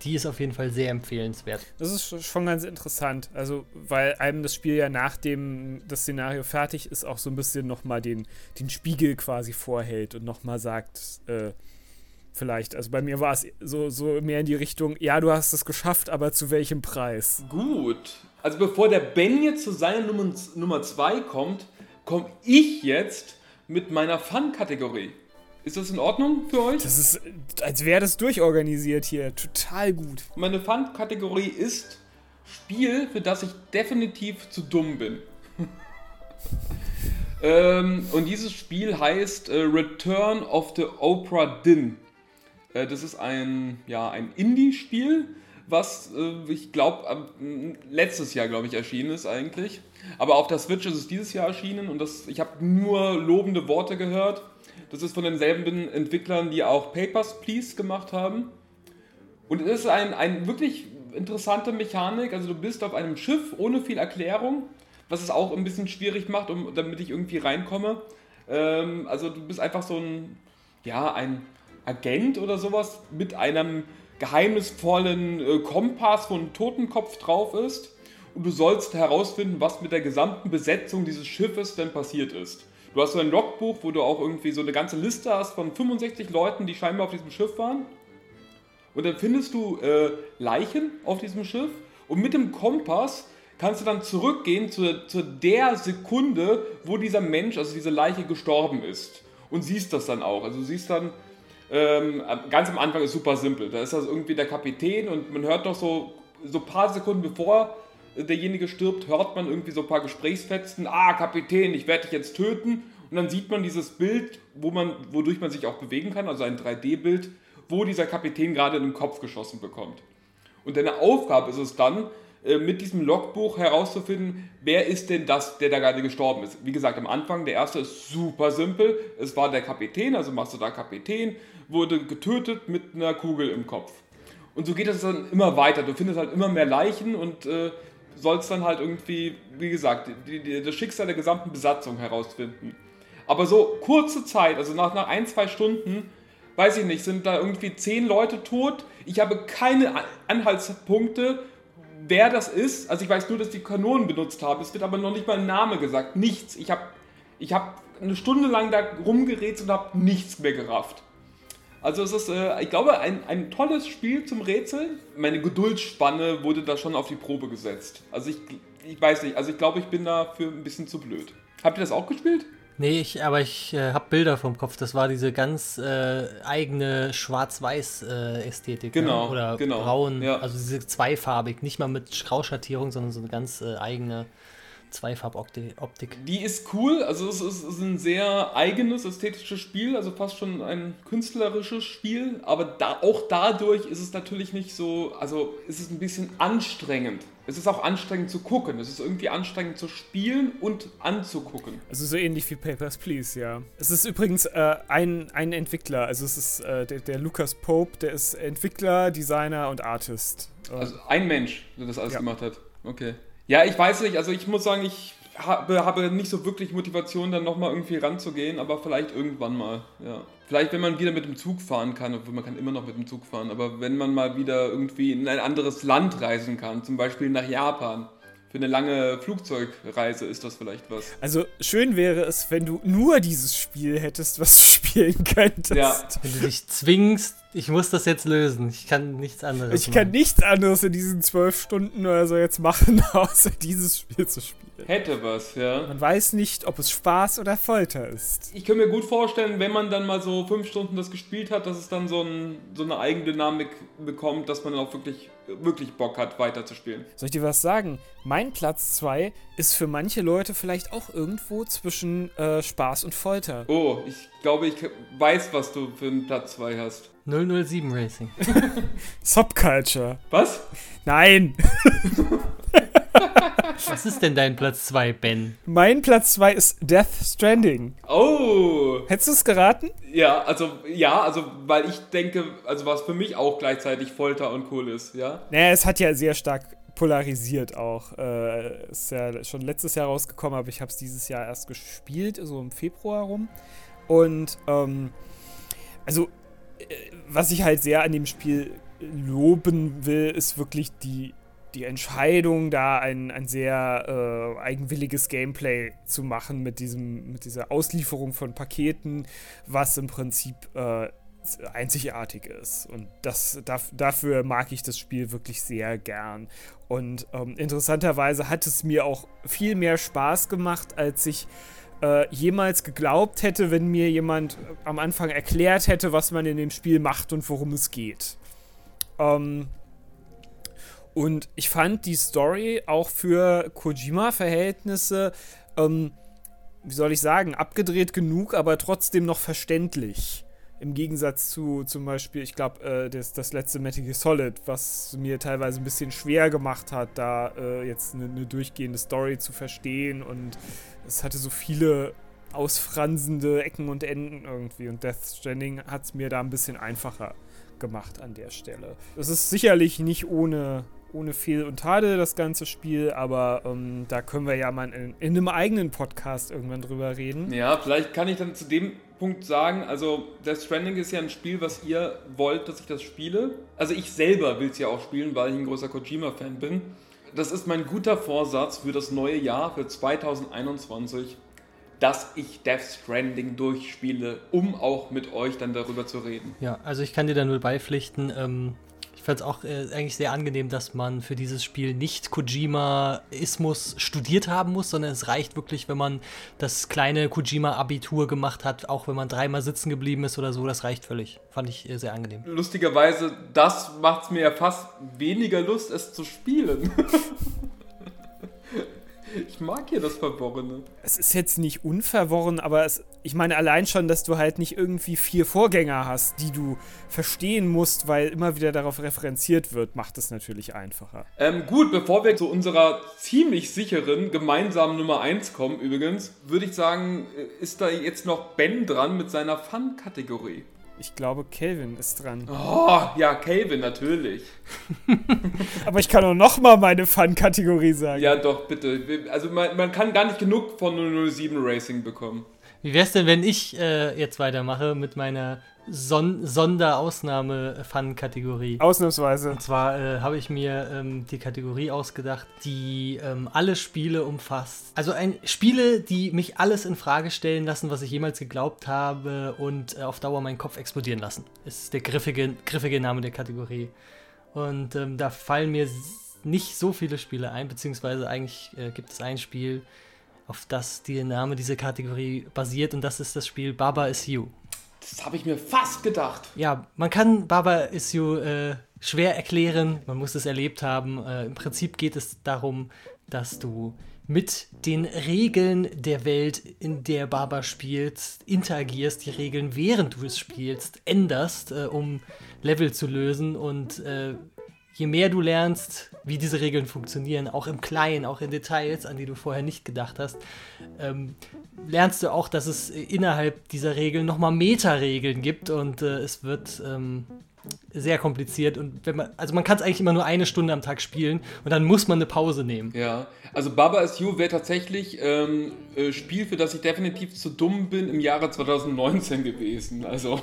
die ist auf jeden Fall sehr empfehlenswert. Das ist schon ganz interessant, also weil einem das Spiel ja nachdem das Szenario fertig ist auch so ein bisschen nochmal den, den Spiegel quasi vorhält und nochmal sagt, äh, vielleicht. Also bei mir war es so, so mehr in die Richtung, ja, du hast es geschafft, aber zu welchem Preis? Gut. Also bevor der Ben jetzt zu seiner Nummer 2 kommt, komme ich jetzt mit meiner Fun-Kategorie. Ist das in Ordnung für euch? Das ist, als wäre das durchorganisiert hier. Total gut. Meine Fun-Kategorie ist Spiel, für das ich definitiv zu dumm bin. ähm, und dieses Spiel heißt äh, Return of the Oprah Din. Äh, das ist ein, ja, ein Indie-Spiel, was äh, ich glaube letztes Jahr, glaube ich, erschienen ist eigentlich. Aber auf der Switch ist es dieses Jahr erschienen und das, ich habe nur lobende Worte gehört. Das ist von denselben Entwicklern, die auch Papers, Please gemacht haben. Und es ist ein, ein wirklich interessante Mechanik. Also du bist auf einem Schiff ohne viel Erklärung, was es auch ein bisschen schwierig macht, um, damit ich irgendwie reinkomme. Ähm, also du bist einfach so ein, ja, ein Agent oder sowas mit einem geheimnisvollen äh, Kompass, wo ein Totenkopf drauf ist. Und du sollst herausfinden, was mit der gesamten Besetzung dieses Schiffes denn passiert ist. Du hast so ein Logbuch, wo du auch irgendwie so eine ganze Liste hast von 65 Leuten, die scheinbar auf diesem Schiff waren. Und dann findest du äh, Leichen auf diesem Schiff und mit dem Kompass kannst du dann zurückgehen zu, zu der Sekunde, wo dieser Mensch, also diese Leiche gestorben ist. Und siehst das dann auch. Also du siehst dann, ähm, ganz am Anfang ist super simpel. Da ist das irgendwie der Kapitän und man hört doch so, so ein paar Sekunden bevor derjenige stirbt, hört man irgendwie so ein paar Gesprächsfetzen. Ah, Kapitän, ich werde dich jetzt töten. Und dann sieht man dieses Bild, wo man, wodurch man sich auch bewegen kann, also ein 3D-Bild, wo dieser Kapitän gerade in den Kopf geschossen bekommt. Und deine Aufgabe ist es dann, mit diesem Logbuch herauszufinden, wer ist denn das, der da gerade gestorben ist. Wie gesagt, am Anfang, der erste ist super simpel. Es war der Kapitän, also machst du da Kapitän, wurde getötet mit einer Kugel im Kopf. Und so geht es dann immer weiter. Du findest halt immer mehr Leichen und äh, sollst dann halt irgendwie, wie gesagt, die, die, das Schicksal der gesamten Besatzung herausfinden. Aber so kurze Zeit, also nach, nach ein, zwei Stunden, weiß ich nicht, sind da irgendwie zehn Leute tot. Ich habe keine Anhaltspunkte, wer das ist. Also ich weiß nur, dass die Kanonen benutzt haben. Es wird aber noch nicht mal ein Name gesagt. Nichts. Ich habe ich hab eine Stunde lang da rumgerätselt und habe nichts mehr gerafft. Also es ist, äh, ich glaube, ein, ein tolles Spiel zum Rätseln. Meine Geduldsspanne wurde da schon auf die Probe gesetzt. Also ich, ich weiß nicht, also ich glaube, ich bin dafür ein bisschen zu blöd. Habt ihr das auch gespielt? Nee, ich, aber ich äh, habe Bilder vom Kopf. Das war diese ganz äh, eigene Schwarz-Weiß-Ästhetik. Äh, genau. Ne? Oder genau, braun. ja. Also diese zweifarbig. Nicht mal mit Grauschattierung, sondern so eine ganz äh, eigene Zweifarboptik. Die ist cool. Also es ist, es ist ein sehr eigenes ästhetisches Spiel. Also fast schon ein künstlerisches Spiel. Aber da, auch dadurch ist es natürlich nicht so. Also ist es ein bisschen anstrengend es ist auch anstrengend zu gucken. Es ist irgendwie anstrengend zu spielen und anzugucken. Also so ähnlich wie Papers, Please, ja. Es ist übrigens äh, ein, ein Entwickler. Also es ist äh, der, der Lucas Pope, der ist Entwickler, Designer und Artist. Also ein Mensch, der das alles ja. gemacht hat. Okay. Ja, ich weiß nicht. Also ich muss sagen, ich habe, habe nicht so wirklich Motivation, dann nochmal irgendwie ranzugehen, aber vielleicht irgendwann mal, ja. Vielleicht, wenn man wieder mit dem Zug fahren kann, obwohl man kann immer noch mit dem Zug fahren, aber wenn man mal wieder irgendwie in ein anderes Land reisen kann, zum Beispiel nach Japan, für eine lange Flugzeugreise ist das vielleicht was. Also schön wäre es, wenn du nur dieses Spiel hättest, was du spielen könntest. Ja. Wenn du dich zwingst, ich muss das jetzt lösen. Ich kann nichts anderes. Ich machen. kann nichts anderes in diesen zwölf Stunden oder so jetzt machen, außer dieses Spiel zu spielen. Hätte was, ja. Man weiß nicht, ob es Spaß oder Folter ist. Ich kann mir gut vorstellen, wenn man dann mal so fünf Stunden das gespielt hat, dass es dann so, ein, so eine Eigendynamik bekommt, dass man dann auch wirklich, wirklich Bock hat, weiterzuspielen. Soll ich dir was sagen? Mein Platz 2 ist für manche Leute vielleicht auch irgendwo zwischen äh, Spaß und Folter. Oh, ich glaube, ich weiß, was du für einen Platz 2 hast. 007 Racing. Subculture. Was? Nein. Was ist denn dein Platz 2, Ben? Mein Platz 2 ist Death Stranding. Oh. Hättest du es geraten? Ja, also ja, also weil ich denke, also was für mich auch gleichzeitig Folter und cool ist, ja. Naja, es hat ja sehr stark polarisiert auch. Äh, ist ja schon letztes Jahr rausgekommen, aber ich habe es dieses Jahr erst gespielt, so im Februar rum. Und ähm, also äh, was ich halt sehr an dem Spiel loben will, ist wirklich die die Entscheidung, da ein, ein sehr äh, eigenwilliges Gameplay zu machen mit, diesem, mit dieser Auslieferung von Paketen, was im Prinzip äh, einzigartig ist. Und das, da, dafür mag ich das Spiel wirklich sehr gern. Und ähm, interessanterweise hat es mir auch viel mehr Spaß gemacht, als ich äh, jemals geglaubt hätte, wenn mir jemand am Anfang erklärt hätte, was man in dem Spiel macht und worum es geht. Ähm, Und ich fand die Story auch für Kojima-Verhältnisse, ähm, wie soll ich sagen, abgedreht genug, aber trotzdem noch verständlich. Im Gegensatz zu zum Beispiel, ich glaube, äh, das, das letzte Metal Gear Solid, was mir teilweise ein bisschen schwer gemacht hat, da äh, jetzt eine, eine durchgehende Story zu verstehen. Und es hatte so viele ausfransende Ecken und Enden irgendwie. Und Death Stranding hat es mir da ein bisschen einfacher gemacht an der Stelle. Es ist sicherlich nicht ohne ohne Fehl und Tadel das ganze Spiel, aber ähm, da können wir ja mal in, in, einem eigenen Podcast irgendwann drüber reden. Ja, vielleicht kann ich dann zu dem Punkt sagen, also Death Stranding ist ja ein Spiel, was ihr wollt, dass ich das spiele. Also ich selber will es ja auch spielen, weil ich ein großer Kojima-Fan bin. Das ist mein guter Vorsatz für das neue Jahr, für 2021, dass ich Death Stranding durchspiele, um auch mit euch dann darüber zu reden. Ja, also ich kann dir da nur beipflichten. Ähm, fand es auch äh, eigentlich sehr angenehm, dass man für dieses Spiel nicht Kojima-Ismus studiert haben muss, sondern es reicht wirklich, wenn man das kleine Kojima-Abitur gemacht hat, auch wenn man dreimal sitzen geblieben ist oder so, das reicht völlig. Fand ich äh, sehr angenehm. Lustigerweise, das macht es mir ja fast weniger Lust, es zu spielen. Ich mag hier das Verworrene. Es ist jetzt nicht unverworren, aber es, ich meine allein schon, dass du halt nicht irgendwie vier Vorgänger hast, die du verstehen musst, weil immer wieder darauf referenziert wird, macht es natürlich einfacher. Ähm, gut, bevor wir zu unserer ziemlich sicheren gemeinsamen Nummer 1 kommen, übrigens, würde ich sagen, äh, ist da jetzt noch Ben dran mit seiner Fun-Kategorie. Ich glaube, Calvin ist dran. Oh, ja, Calvin, natürlich. Aber ich kann auch noch mal meine Fun-Kategorie sagen. Ja, doch, bitte. Also man, man kann gar nicht genug von 007 Racing bekommen. Wie wär's denn, wenn ich äh, jetzt weitermache mit meiner Son Sonderausnahme-Fun-Kategorie. Ausnahmsweise. Und zwar äh, habe ich mir ähm, die Kategorie ausgedacht, die ähm, alle Spiele umfasst. Also ein, Spiele, die mich alles in Frage stellen lassen, was ich jemals geglaubt habe und äh, auf Dauer meinen Kopf explodieren lassen. Ist der griffige, griffige Name der Kategorie. Und ähm, da fallen mir nicht so viele Spiele ein, beziehungsweise eigentlich äh, gibt es ein Spiel, auf das der Name dieser Kategorie basiert und das ist das Spiel Baba is You. Das habe ich mir fast gedacht. Ja, man kann Baba Is You äh, schwer erklären, man muss es erlebt haben. Äh, Im Prinzip geht es darum, dass du mit den Regeln der Welt, in der Baba spielst, interagierst, die Regeln, während du es spielst, änderst, äh, um Level zu lösen und äh, je mehr du lernst, wie diese Regeln funktionieren, auch im Kleinen, auch in Details, an die du vorher nicht gedacht hast, ähm, lernst du auch, dass es innerhalb dieser Regeln nochmal Meta-Regeln gibt und äh, es wird ähm, sehr kompliziert und wenn man, also man kann es eigentlich immer nur eine Stunde am Tag spielen und dann muss man eine Pause nehmen. Ja, also Baba is You wäre tatsächlich ähm, äh, Spiel, für das ich definitiv zu dumm bin im Jahre 2019 gewesen. Also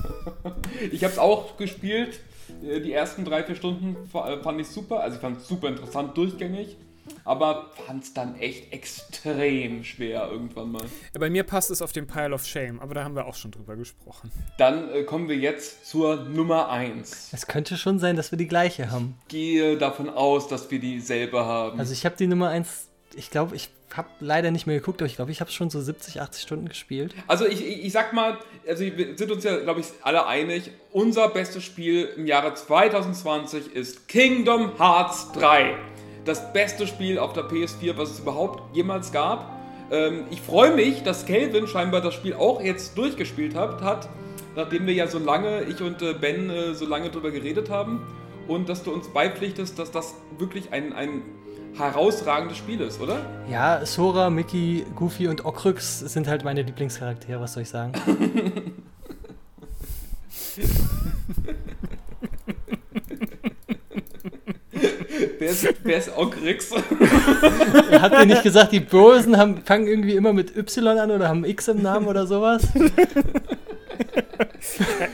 ich habe es auch gespielt die ersten drei, vier Stunden äh, fand ich super. Also ich fand es super interessant, durchgängig. Aber fand es dann echt extrem schwer irgendwann mal. Ja, bei mir passt es auf den Pile of Shame, aber da haben wir auch schon drüber gesprochen. Dann äh, kommen wir jetzt zur Nummer 1. Es könnte schon sein, dass wir die gleiche haben. Ich gehe davon aus, dass wir dieselbe haben. Also ich habe die Nummer 1, ich glaube, ich habe leider nicht mehr geguckt, aber ich glaube, ich habe schon so 70, 80 Stunden gespielt. Also ich, ich, sag mal, also wir sind uns ja, glaube ich, alle einig, unser bestes Spiel im Jahre 2020 ist Kingdom Hearts 3. Das beste Spiel auf der PS4, was es überhaupt jemals gab. Ähm, ich freue mich, dass Kelvin scheinbar das Spiel auch jetzt durchgespielt hat, hat nachdem wir ja so lange, ich und äh, Ben, äh, so lange drüber geredet haben. Und dass du uns beipflichtest, dass das wirklich ein, ein herausragendes Spiel ist, oder? Ja, Sora, Mickey, Goofy und Okryx sind halt meine Lieblingscharaktere, was soll ich sagen? wer, ist, wer ist Okryx? Hat ihr nicht gesagt, die Bösen haben, fangen irgendwie immer mit Y an oder haben X im Namen oder sowas?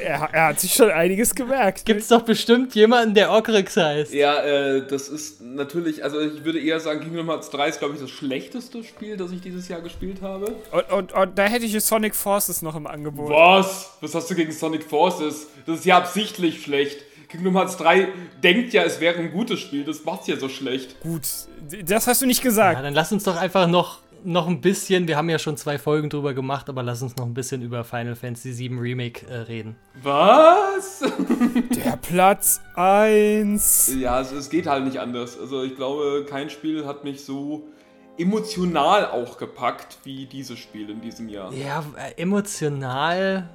er, er, hat sich schon einiges gemerkt. Gibt es doch bestimmt jemanden, der Okryx heißt. Ja, äh, das ist natürlich, also ich würde eher sagen, Kingdom Hearts 3 ist, glaube ich, das schlechteste Spiel, das ich dieses Jahr gespielt habe. Und, und, und da hätte ich Sonic Forces noch im Angebot. Was? Was hast du gegen Sonic Forces? Das ist ja absichtlich schlecht. Kingdom Hearts 3 denkt ja, es wäre ein gutes Spiel, das macht's ja so schlecht. Gut, das hast du nicht gesagt. Ja, dann lass uns doch einfach noch noch ein bisschen, wir haben ja schon zwei Folgen drüber gemacht, aber lass uns noch ein bisschen über Final Fantasy VII Remake äh, reden. Was? Der Platz 1. Ja, es, es geht halt nicht anders. Also ich glaube, kein Spiel hat mich so emotional auch gepackt wie dieses Spiel in diesem Jahr. Ja, äh, emotional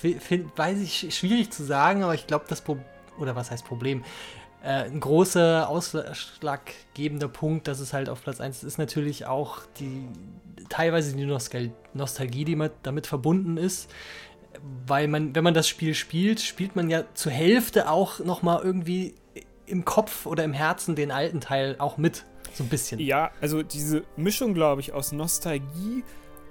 find, weiß ich schwierig zu sagen, aber ich glaube, das Problem, oder was heißt Problem? Äh, ein großer ausschlaggebender Punkt, dass es halt auf Platz 1 ist, natürlich auch die teilweise die Nostal Nostalgie, die damit verbunden ist. Weil man, wenn man das Spiel spielt, spielt man ja zur Hälfte auch nochmal irgendwie im Kopf oder im Herzen den alten Teil auch mit. So ein bisschen. Ja, also diese Mischung, glaube ich, aus Nostalgie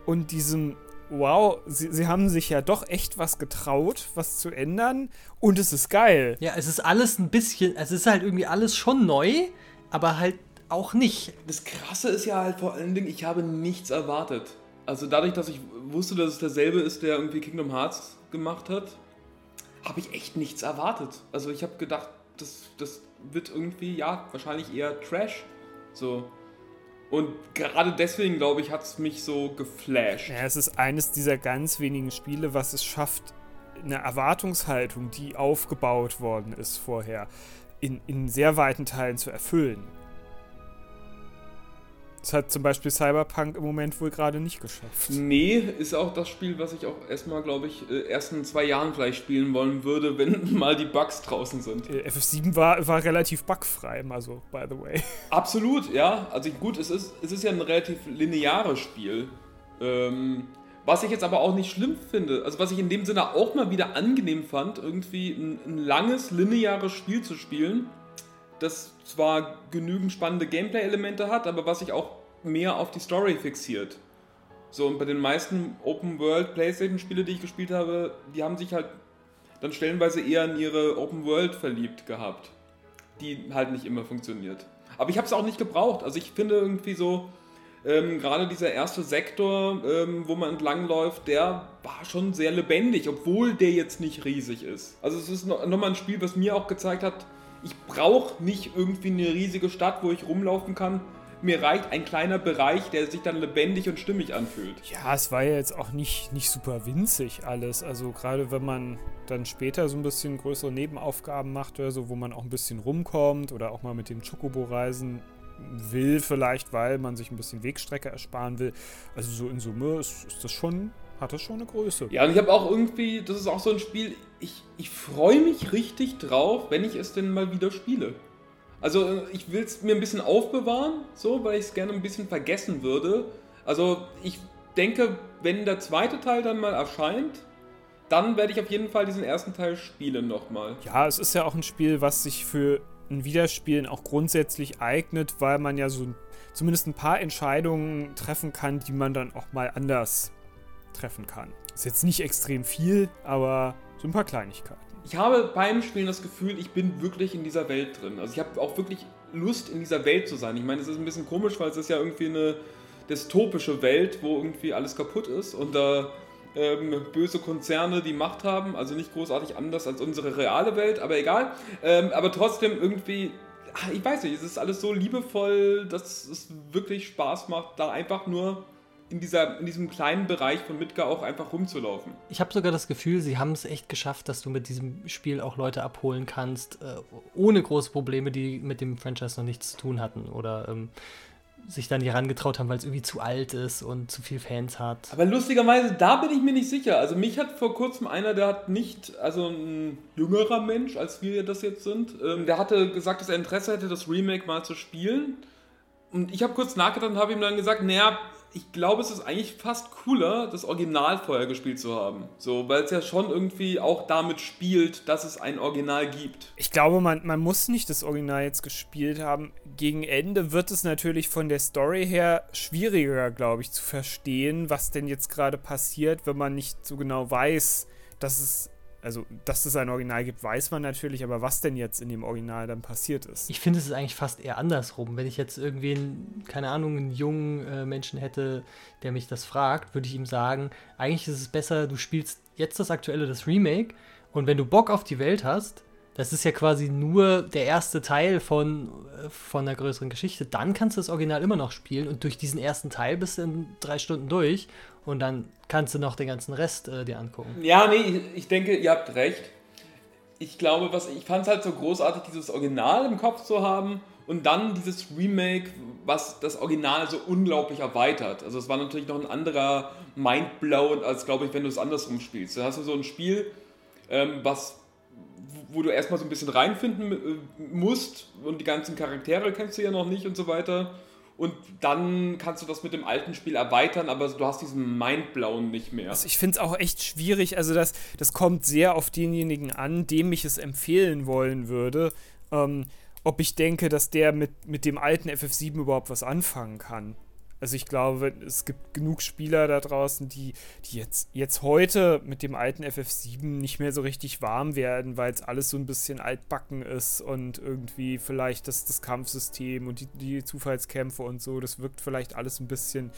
und diesem wow, sie, sie haben sich ja doch echt was getraut, was zu ändern und es ist geil. Ja, es ist alles ein bisschen, es ist halt irgendwie alles schon neu, aber halt auch nicht. Das Krasse ist ja halt vor allen Dingen, ich habe nichts erwartet. Also dadurch, dass ich wusste, dass es derselbe ist, der irgendwie Kingdom Hearts gemacht hat, habe ich echt nichts erwartet. Also ich habe gedacht, das, das wird irgendwie, ja, wahrscheinlich eher Trash. So. Und gerade deswegen, glaube ich, hat es mich so geflasht. Ja, es ist eines dieser ganz wenigen Spiele, was es schafft, eine Erwartungshaltung, die aufgebaut worden ist vorher, in, in sehr weiten Teilen zu erfüllen. Das hat zum Beispiel Cyberpunk im Moment wohl gerade nicht geschafft. Nee, ist auch das Spiel, was ich auch erstmal, glaube ich, äh, erst in zwei Jahren vielleicht spielen wollen würde, wenn mal die Bugs draußen sind. Äh, FF7 war, war relativ bugfrei, also, by the way. Absolut, ja. Also gut, es ist, es ist ja ein relativ lineares Spiel. Ähm, was ich jetzt aber auch nicht schlimm finde, also was ich in dem Sinne auch mal wieder angenehm fand, irgendwie ein, ein langes, lineares Spiel zu spielen das zwar genügend spannende Gameplay-Elemente hat, aber was sich auch mehr auf die Story fixiert. So, und bei den meisten Open-World PlayStation-Spiele, die ich gespielt habe, die haben sich halt dann stellenweise eher in ihre Open-World verliebt gehabt. Die halt nicht immer funktioniert. Aber ich habe es auch nicht gebraucht. Also ich finde irgendwie so, ähm, gerade dieser erste Sektor, ähm, wo man entlangläuft, der war schon sehr lebendig, obwohl der jetzt nicht riesig ist. Also es ist nochmal noch ein Spiel, was mir auch gezeigt hat, ich brauche nicht irgendwie eine riesige Stadt, wo ich rumlaufen kann. Mir reicht ein kleiner Bereich, der sich dann lebendig und stimmig anfühlt. Ja, es war ja jetzt auch nicht, nicht super winzig alles. Also gerade wenn man dann später so ein bisschen größere Nebenaufgaben macht oder so, wo man auch ein bisschen rumkommt oder auch mal mit dem Chocobo reisen will, vielleicht, weil man sich ein bisschen Wegstrecke ersparen will. Also so in Summe ist, ist das schon hat das schon eine Größe. Ja, und ich habe auch irgendwie, das ist auch so ein Spiel, ich, ich freue mich richtig drauf, wenn ich es denn mal wieder spiele. Also äh, ich will es mir ein bisschen aufbewahren, so, weil ich es gerne ein bisschen vergessen würde. Also ich denke, wenn der zweite Teil dann mal erscheint, dann werde ich auf jeden Fall diesen ersten Teil spielen nochmal. Ja, es ist ja auch ein Spiel, was sich für ein Wiederspielen auch grundsätzlich eignet, weil man ja so zumindest ein paar Entscheidungen treffen kann, die man dann auch mal anders treffen kann. Ist jetzt nicht extrem viel, aber so ein paar Kleinigkeiten. Ich habe beim Spielen das Gefühl, ich bin wirklich in dieser Welt drin. Also ich habe auch wirklich Lust, in dieser Welt zu sein. Ich meine, es ist ein bisschen komisch, weil es ist ja irgendwie eine dystopische Welt, wo irgendwie alles kaputt ist und da ähm, böse Konzerne die Macht haben. Also nicht großartig anders als unsere reale Welt, aber egal. Ähm, aber trotzdem irgendwie ah, ich weiß nicht, es ist alles so liebevoll, dass es wirklich Spaß macht, da einfach nur in, dieser, in diesem kleinen Bereich von Midgar auch einfach rumzulaufen. Ich habe sogar das Gefühl, sie haben es echt geschafft, dass du mit diesem Spiel auch Leute abholen kannst, äh, ohne große Probleme, die mit dem Franchise noch nichts zu tun hatten oder ähm, sich dann nicht herangetraut haben, weil es irgendwie zu alt ist und zu viel Fans hat. Aber lustigerweise, da bin ich mir nicht sicher. Also mich hat vor kurzem einer, der hat nicht, also ein jüngerer Mensch, als wir das jetzt sind, ähm, der hatte gesagt, dass er Interesse hätte, das Remake mal zu spielen. Und ich habe kurz nachgedacht und habe ihm dann gesagt, naja, ich glaube, es ist eigentlich fast cooler, das Original vorher gespielt zu haben. So, weil es ja schon irgendwie auch damit spielt, dass es ein Original gibt. Ich glaube, man, man muss nicht das Original jetzt gespielt haben. Gegen Ende wird es natürlich von der Story her schwieriger, glaube ich, zu verstehen, was denn jetzt gerade passiert, wenn man nicht so genau weiß, dass es also, dass es ein Original gibt, weiß man natürlich, aber was denn jetzt in dem Original dann passiert ist? Ich finde es ist eigentlich fast eher andersrum. Wenn ich jetzt irgendwie, einen, keine Ahnung, einen jungen äh, Menschen hätte, der mich das fragt, würde ich ihm sagen, eigentlich ist es besser, du spielst jetzt das aktuelle, das Remake und wenn du Bock auf die Welt hast, Das ist ja quasi nur der erste Teil von, äh, von einer größeren Geschichte. Dann kannst du das Original immer noch spielen und durch diesen ersten Teil bist du in drei Stunden durch und dann kannst du noch den ganzen Rest äh, dir angucken. Ja, nee, ich, ich denke, ihr habt recht. Ich glaube, was ich fand es halt so großartig, dieses Original im Kopf zu haben und dann dieses Remake, was das Original so unglaublich erweitert. Also es war natürlich noch ein anderer Mindblow, als glaube ich, wenn du es andersrum spielst. Da hast du so ein Spiel, ähm, was wo du erstmal so ein bisschen reinfinden äh, musst und die ganzen Charaktere kennst du ja noch nicht und so weiter. Und dann kannst du das mit dem alten Spiel erweitern, aber du hast diesen Mindblown nicht mehr. Also ich finde es auch echt schwierig. Also das, das kommt sehr auf denjenigen an, dem ich es empfehlen wollen würde. Ähm, ob ich denke, dass der mit, mit dem alten FF7 überhaupt was anfangen kann. Also ich glaube, es gibt genug Spieler da draußen, die, die jetzt, jetzt heute mit dem alten FF7 nicht mehr so richtig warm werden, weil es alles so ein bisschen altbacken ist und irgendwie vielleicht das, das Kampfsystem und die, die Zufallskämpfe und so, das wirkt vielleicht alles ein bisschen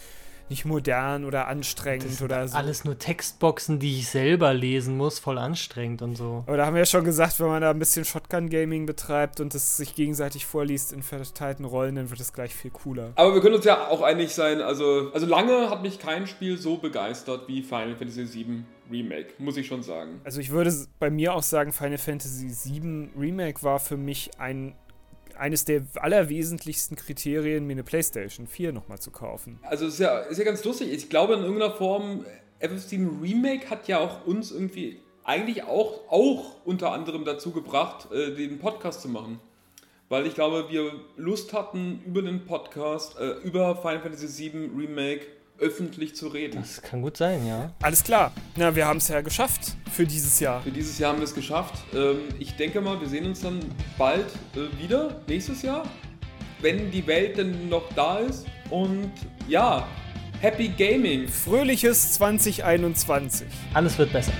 nicht modern oder anstrengend oder so. Alles nur Textboxen, die ich selber lesen muss, voll anstrengend und so. Aber da haben wir ja schon gesagt, wenn man da ein bisschen Shotgun-Gaming betreibt und es sich gegenseitig vorliest in verteilten Rollen, dann wird es gleich viel cooler. Aber wir können uns ja auch einig sein, also, also lange hat mich kein Spiel so begeistert wie Final Fantasy VII Remake, muss ich schon sagen. Also ich würde bei mir auch sagen, Final Fantasy VII Remake war für mich ein eines der allerwesentlichsten Kriterien, mir eine PlayStation 4 nochmal zu kaufen. Also ist ja, ist ja ganz lustig. Ich glaube in irgendeiner Form, FF7 Remake hat ja auch uns irgendwie eigentlich auch, auch unter anderem dazu gebracht, äh, den Podcast zu machen. Weil ich glaube, wir Lust hatten, über den Podcast, äh, über Final Fantasy VII Remake öffentlich zu reden. Das kann gut sein, ja. Alles klar. Na, wir haben es ja geschafft für dieses Jahr. Für dieses Jahr haben wir es geschafft. Ähm, ich denke mal, wir sehen uns dann bald äh, wieder, nächstes Jahr, wenn die Welt denn noch da ist. Und ja, Happy Gaming. Fröhliches 2021. Alles wird besser.